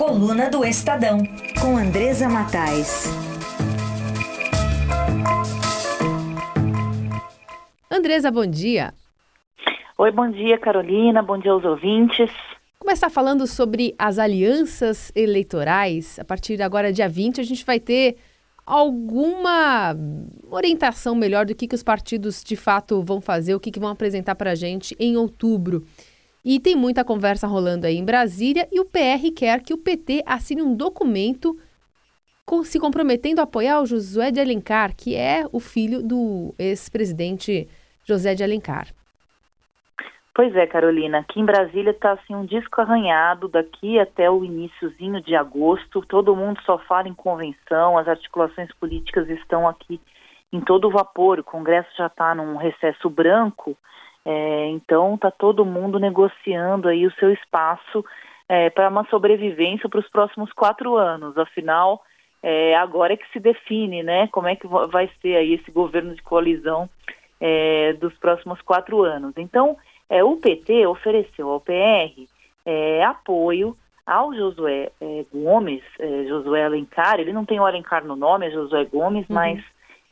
Coluna do Estadão, com Andresa Matais. Andresa, bom dia. Oi, bom dia, Carolina. Bom dia aos ouvintes. Começar falando sobre as alianças eleitorais. A partir de agora, dia 20, a gente vai ter alguma orientação melhor do que, que os partidos de fato vão fazer, o que, que vão apresentar para a gente em outubro. E tem muita conversa rolando aí em Brasília e o PR quer que o PT assine um documento com, se comprometendo a apoiar o Josué de Alencar, que é o filho do ex-presidente José de Alencar. Pois é, Carolina. Aqui em Brasília está assim um disco arranhado daqui até o iníciozinho de agosto. Todo mundo só fala em convenção, as articulações políticas estão aqui em todo vapor. O Congresso já está num recesso branco é, então está todo mundo negociando aí o seu espaço é, para uma sobrevivência para os próximos quatro anos. Afinal, é, agora é que se define, né? Como é que vai ser aí esse governo de coalizão é, dos próximos quatro anos. Então, é, o PT ofereceu ao PR é, apoio ao Josué Gomes, Josué Alencar. Ele não tem o Alencar no nome, é Josué Gomes, uhum. mas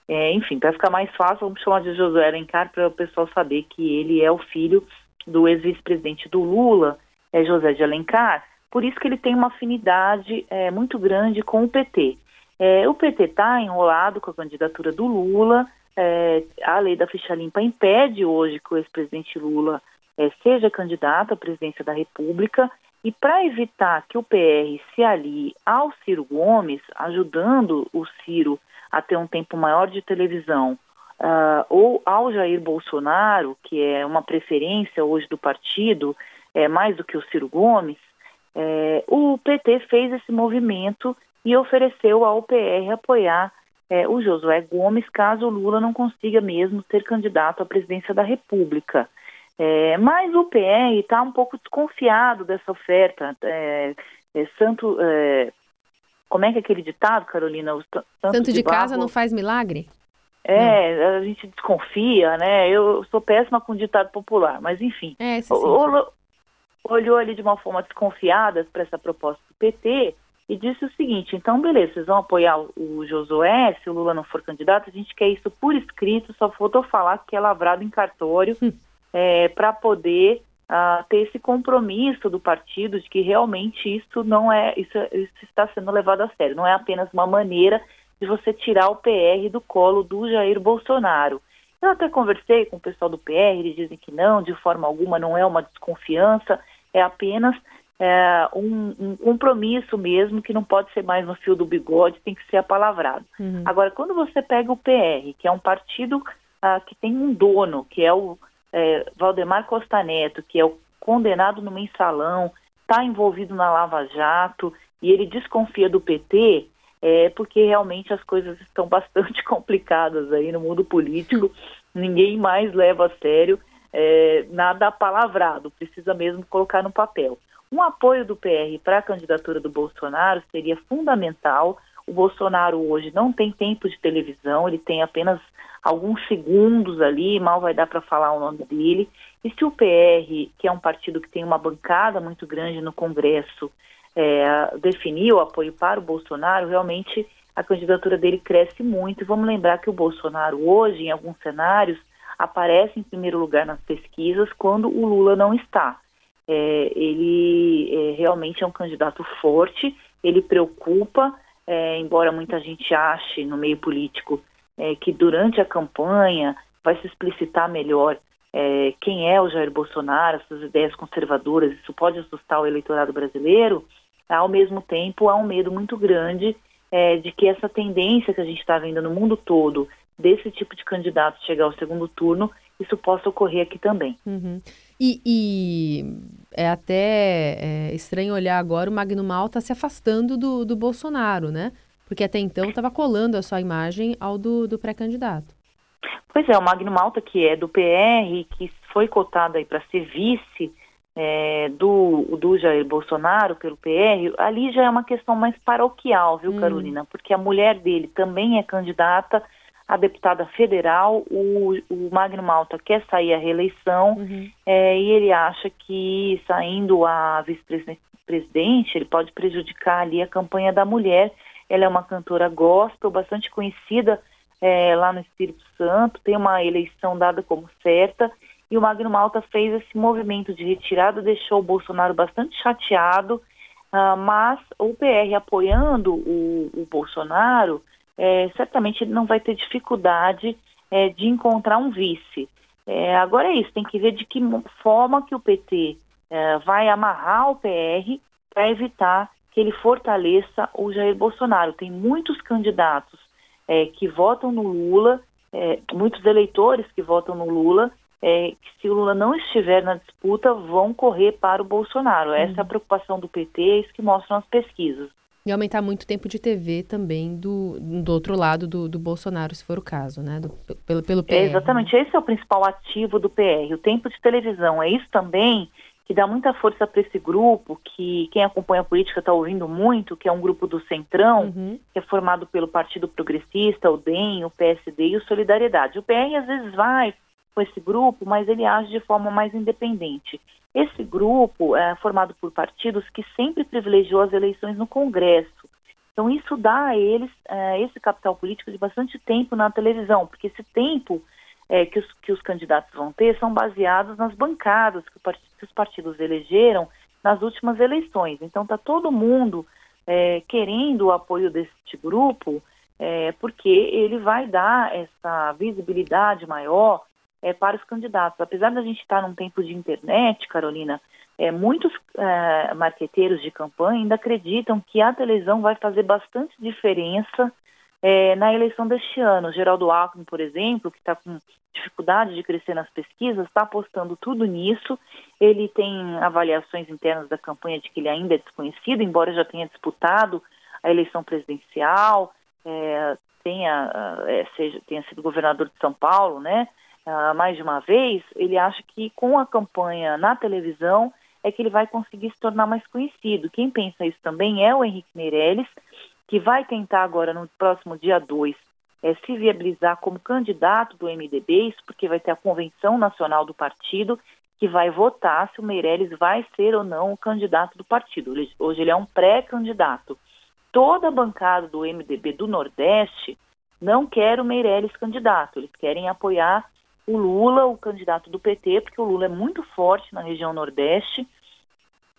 é, enfim, para ficar mais fácil, vamos chamar de Josué Alencar para o pessoal saber que ele é o filho do ex-vice-presidente do Lula, é José de Alencar. Por isso que ele tem uma afinidade é, muito grande com o PT. É, o PT está enrolado com a candidatura do Lula. É, a lei da ficha limpa impede hoje que o ex-presidente Lula é, seja candidato à presidência da República. E para evitar que o PR se alie ao Ciro Gomes, ajudando o Ciro a ter um tempo maior de televisão, uh, ou ao Jair Bolsonaro, que é uma preferência hoje do partido, é, mais do que o Ciro Gomes, é, o PT fez esse movimento e ofereceu ao PR apoiar é, o Josué Gomes caso o Lula não consiga mesmo ser candidato à presidência da República. É, mas o PR está um pouco desconfiado dessa oferta. É, é, santo, é, como é que é aquele ditado, Carolina? O tanto, de, de casa não faz milagre? É, não. a gente desconfia, né? Eu sou péssima com ditado popular, mas enfim. É, olhou, olhou ali de uma forma desconfiada para essa proposta do PT e disse o seguinte: então, beleza, vocês vão apoiar o Josué, se o Lula não for candidato, a gente quer isso por escrito, só faltou falar que é lavrado em cartório hum. É, para poder uh, ter esse compromisso do partido de que realmente isso não é, isso, isso está sendo levado a sério, não é apenas uma maneira de você tirar o PR do colo do Jair Bolsonaro. Eu até conversei com o pessoal do PR, eles dizem que não, de forma alguma não é uma desconfiança, é apenas é, um, um, compromisso mesmo que não pode ser mais no fio do bigode, tem que ser apalavrado. Uhum. Agora, quando você pega o PR, que é um partido ah, que tem um dono, que é o é, Valdemar Costa Neto, que é o condenado no mensalão, está envolvido na Lava Jato e ele desconfia do PT, é porque realmente as coisas estão bastante complicadas aí no mundo político. Ninguém mais leva a sério é, nada palavrado, precisa mesmo colocar no papel. Um apoio do PR para a candidatura do Bolsonaro seria fundamental. O Bolsonaro hoje não tem tempo de televisão, ele tem apenas alguns segundos ali, mal vai dar para falar o nome dele. E se o PR, que é um partido que tem uma bancada muito grande no Congresso, é, definir o apoio para o Bolsonaro, realmente a candidatura dele cresce muito. Vamos lembrar que o Bolsonaro hoje, em alguns cenários, aparece em primeiro lugar nas pesquisas quando o Lula não está. É, ele é, realmente é um candidato forte, ele preocupa, é, embora muita gente ache no meio político é, que durante a campanha vai se explicitar melhor é, quem é o Jair Bolsonaro, suas ideias conservadoras, isso pode assustar o eleitorado brasileiro, ao mesmo tempo há um medo muito grande é, de que essa tendência que a gente está vendo no mundo todo desse tipo de candidato chegar ao segundo turno, isso possa ocorrer aqui também. Uhum. E, e, é até é, estranho olhar agora o Magno Malta se afastando do, do Bolsonaro, né? Porque até então estava colando a sua imagem ao do, do pré-candidato. Pois é, o Magno Malta, que é do PR, que foi cotado aí para ser vice é, do, do Jair Bolsonaro pelo PR, ali já é uma questão mais paroquial, viu, hum. Carolina? Porque a mulher dele também é candidata a deputada federal, o, o Magno Malta quer sair à reeleição uhum. é, e ele acha que saindo a vice-presidente, ele pode prejudicar ali a campanha da mulher. Ela é uma cantora gospel, bastante conhecida é, lá no Espírito Santo, tem uma eleição dada como certa, e o Magno Malta fez esse movimento de retirada, deixou o Bolsonaro bastante chateado, uh, mas o PR apoiando o, o Bolsonaro, é, certamente ele não vai ter dificuldade é, de encontrar um vice. É, agora é isso, tem que ver de que forma que o PT é, vai amarrar o PR para evitar que ele fortaleça o Jair Bolsonaro. Tem muitos candidatos é, que votam no Lula, é, muitos eleitores que votam no Lula, é, que se o Lula não estiver na disputa, vão correr para o Bolsonaro. Essa é a uhum. preocupação do PT, é isso que mostram as pesquisas. E aumentar muito o tempo de TV também do, do outro lado do, do Bolsonaro, se for o caso, né? Do, pelo, pelo PR. É, exatamente, esse é o principal ativo do PR, o tempo de televisão. É isso também que dá muita força para esse grupo, que quem acompanha a política está ouvindo muito, que é um grupo do Centrão, uhum. que é formado pelo Partido Progressista, o DEM, o PSD e o Solidariedade. O PR às vezes vai com esse grupo, mas ele age de forma mais independente. Esse grupo é formado por partidos que sempre privilegiou as eleições no Congresso. Então isso dá a eles é, esse capital político de bastante tempo na televisão, porque esse tempo é, que, os, que os candidatos vão ter são baseados nas bancadas que, que os partidos elegeram nas últimas eleições. Então está todo mundo é, querendo o apoio deste grupo, é, porque ele vai dar essa visibilidade maior é, para os candidatos. Apesar da gente estar num tempo de internet, Carolina, é, muitos é, marqueteiros de campanha ainda acreditam que a televisão vai fazer bastante diferença é, na eleição deste ano. Geraldo Alckmin, por exemplo, que está com dificuldade de crescer nas pesquisas, está apostando tudo nisso. Ele tem avaliações internas da campanha de que ele ainda é desconhecido, embora já tenha disputado a eleição presidencial, é, tenha, é, seja, tenha sido governador de São Paulo, né? Mais de uma vez, ele acha que com a campanha na televisão é que ele vai conseguir se tornar mais conhecido. Quem pensa isso também é o Henrique Meirelles, que vai tentar agora no próximo dia 2 é, se viabilizar como candidato do MDB, isso porque vai ter a convenção nacional do partido que vai votar se o Meirelles vai ser ou não o candidato do partido. Hoje ele é um pré-candidato. Toda a bancada do MDB do Nordeste não quer o Meirelles candidato, eles querem apoiar o Lula, o candidato do PT, porque o Lula é muito forte na região Nordeste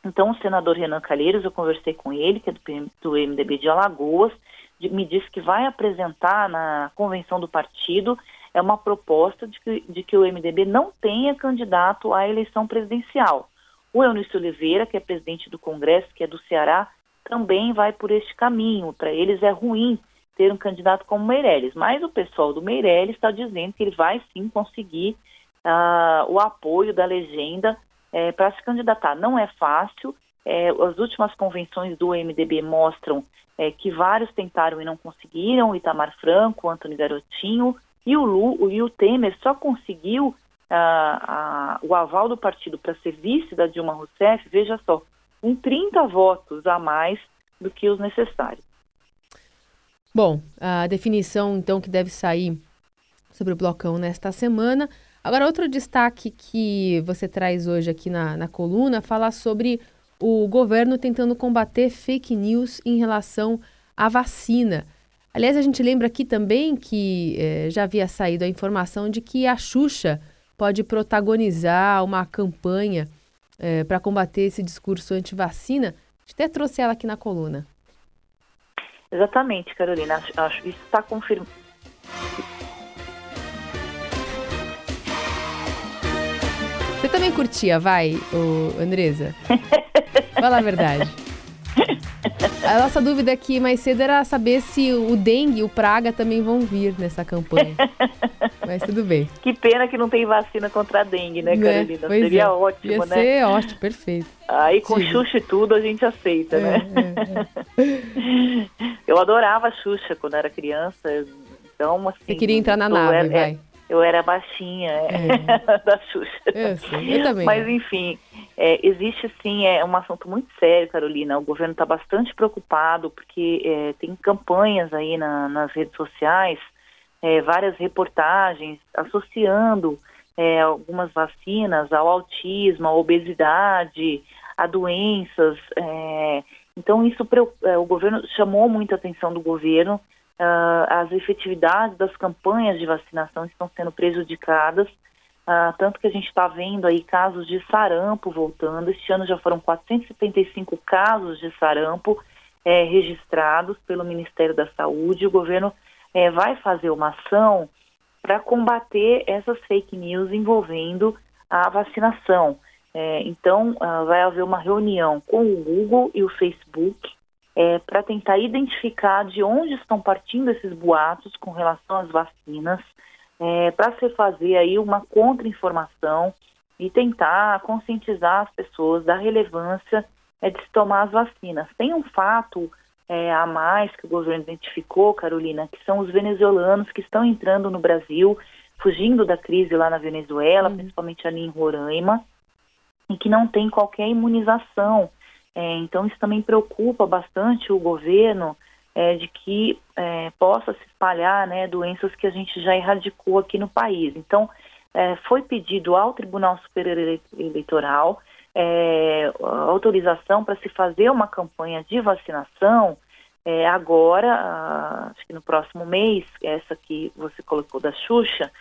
então, o senador Renan Calheiros, eu conversei com ele, que é do, MDB de Alagoas, me disse que vai apresentar na convenção do partido é uma proposta de que, de que o MDB não tenha candidato à eleição presidencial. O Eunício Oliveira, que é presidente do Congresso, que é do Ceará, também vai por este caminho. Para eles é ruim ter um candidato como Meirelles, mas o pessoal do Meirelles está dizendo que ele vai sim conseguir uh, o apoio da legenda é, para se candidatar. Não é fácil. É, as últimas convenções do MDB mostram é, que vários tentaram e não conseguiram, Itamar Franco, Antônio Garotinho, e o, Lu, e o Temer só conseguiu ah, o aval do partido para ser vice da Dilma Rousseff, veja só, com 30 votos a mais do que os necessários. Bom, a definição então que deve sair sobre o blocão nesta semana Agora, outro destaque que você traz hoje aqui na, na coluna fala sobre o governo tentando combater fake news em relação à vacina. Aliás, a gente lembra aqui também que eh, já havia saído a informação de que a Xuxa pode protagonizar uma campanha eh, para combater esse discurso anti-vacina. A gente até trouxe ela aqui na coluna. Exatamente, Carolina. Acho que isso está confirmado Você também curtia, vai, Andresa? Fala a verdade. A nossa dúvida aqui mais cedo era saber se o dengue e o praga também vão vir nessa campanha. Mas tudo bem. Que pena que não tem vacina contra a dengue, né, né? Carolina? Pois Seria é. ótimo, Ia né? Ser ótimo, perfeito. Aí com Sim. Xuxa e tudo a gente aceita, é, né? É, é. Eu adorava Xuxa quando era criança. Então, assim. Você queria entrar na nave, era, vai. Eu era baixinha é. da Xuxa. Eu, sim, eu também. Mas, enfim, é, existe sim, é um assunto muito sério, Carolina. O governo está bastante preocupado porque é, tem campanhas aí na, nas redes sociais é, várias reportagens associando é, algumas vacinas ao autismo, à obesidade, a doenças. É, então, isso é, o governo chamou muita atenção do governo. Uh, as efetividades das campanhas de vacinação estão sendo prejudicadas, uh, tanto que a gente está vendo aí casos de sarampo voltando. Este ano já foram 475 casos de sarampo é, registrados pelo Ministério da Saúde. O governo é, vai fazer uma ação para combater essas fake news envolvendo a vacinação. É, então, uh, vai haver uma reunião com o Google e o Facebook é, para tentar identificar de onde estão partindo esses boatos com relação às vacinas, é, para se fazer aí uma contra-informação e tentar conscientizar as pessoas da relevância é, de se tomar as vacinas. Tem um fato é, a mais que o governo identificou, Carolina, que são os venezuelanos que estão entrando no Brasil, fugindo da crise lá na Venezuela, uhum. principalmente ali em Roraima, e que não tem qualquer imunização. É, então, isso também preocupa bastante o governo é, de que é, possa se espalhar né, doenças que a gente já erradicou aqui no país. Então, é, foi pedido ao Tribunal Superior Eleitoral é, autorização para se fazer uma campanha de vacinação é, agora, acho que no próximo mês, essa que você colocou da Xuxa,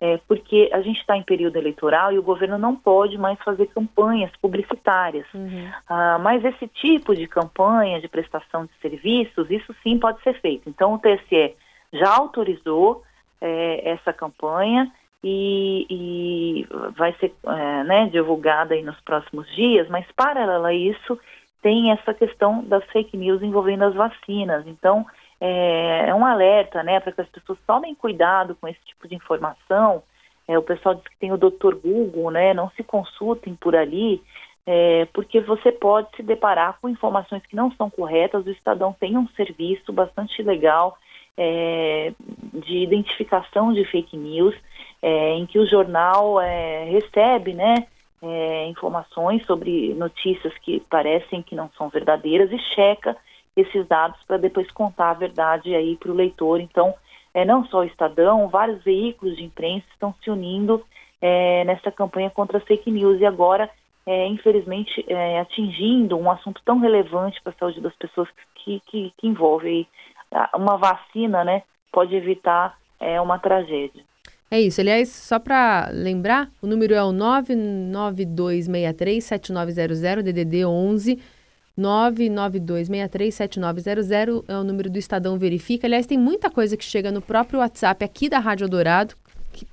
é, porque a gente está em período eleitoral e o governo não pode mais fazer campanhas publicitárias. Uhum. Ah, mas esse tipo de campanha de prestação de serviços, isso sim pode ser feito. Então, o TSE já autorizou é, essa campanha e, e vai ser é, né, divulgada aí nos próximos dias, mas paralelo a isso tem essa questão das fake news envolvendo as vacinas. Então, é, é um alerta né, para que as pessoas tomem cuidado com esse tipo de informação. É, o pessoal diz que tem o Dr. Google, né, não se consultem por ali, é, porque você pode se deparar com informações que não são corretas. O Estadão tem um serviço bastante legal é, de identificação de fake news é, em que o jornal é, recebe, né, informações sobre notícias que parecem que não são verdadeiras e checa esses dados para depois contar a verdade aí para o leitor. Então, é, não só o Estadão, vários veículos de imprensa estão se unindo é, nessa campanha contra as fake news e agora, é, infelizmente, é, atingindo um assunto tão relevante para a saúde das pessoas que, que, que envolve uma vacina, né, pode evitar é, uma tragédia. É isso. Aliás, só para lembrar, o número é o 992637900, DDD 11 992637900 é o número do Estadão Verifica. Aliás, tem muita coisa que chega no próprio WhatsApp aqui da Rádio Dourado, que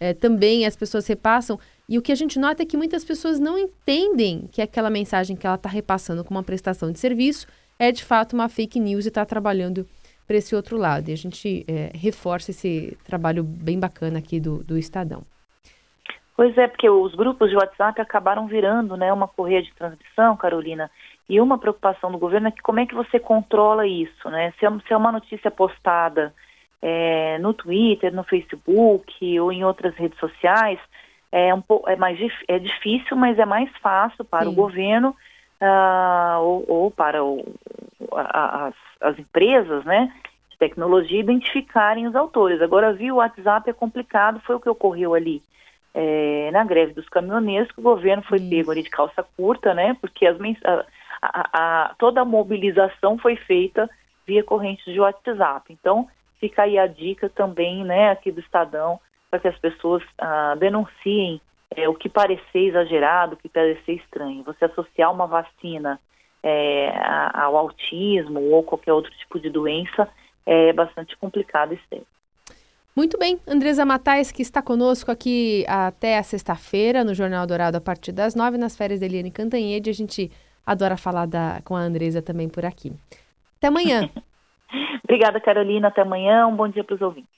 é, também as pessoas repassam. E o que a gente nota é que muitas pessoas não entendem que aquela mensagem que ela está repassando como uma prestação de serviço é de fato uma fake news e está trabalhando para esse outro lado. E a gente é, reforça esse trabalho bem bacana aqui do, do Estadão. Pois é, porque os grupos de WhatsApp acabaram virando né, uma correia de transmissão, Carolina, e uma preocupação do governo é que como é que você controla isso, né? Se é, se é uma notícia postada é, no Twitter, no Facebook ou em outras redes sociais, é, um pouco, é mais é difícil, mas é mais fácil para Sim. o governo uh, ou, ou, para o, a, as, as empresas, né, de tecnologia identificarem os autores. Agora, via o WhatsApp é complicado, foi o que ocorreu ali é, na greve dos caminhoneiros, que o governo foi Isso. pego ali de calça curta, né, porque as, a, a, a, toda a mobilização foi feita via corrente de WhatsApp. Então, fica aí a dica também, né, aqui do Estadão, para que as pessoas ah, denunciem é, o que parecer exagerado, o que parecer estranho. Você associar uma vacina é, ao autismo ou qualquer outro tipo de doença é bastante complicado e sério. Muito bem, Andresa Matais, que está conosco aqui até a sexta-feira no Jornal Dourado a partir das nove, nas férias da Eliane Cantanhede. A gente adora falar da, com a Andresa também por aqui. Até amanhã. Obrigada, Carolina. Até amanhã. Um bom dia para os ouvintes.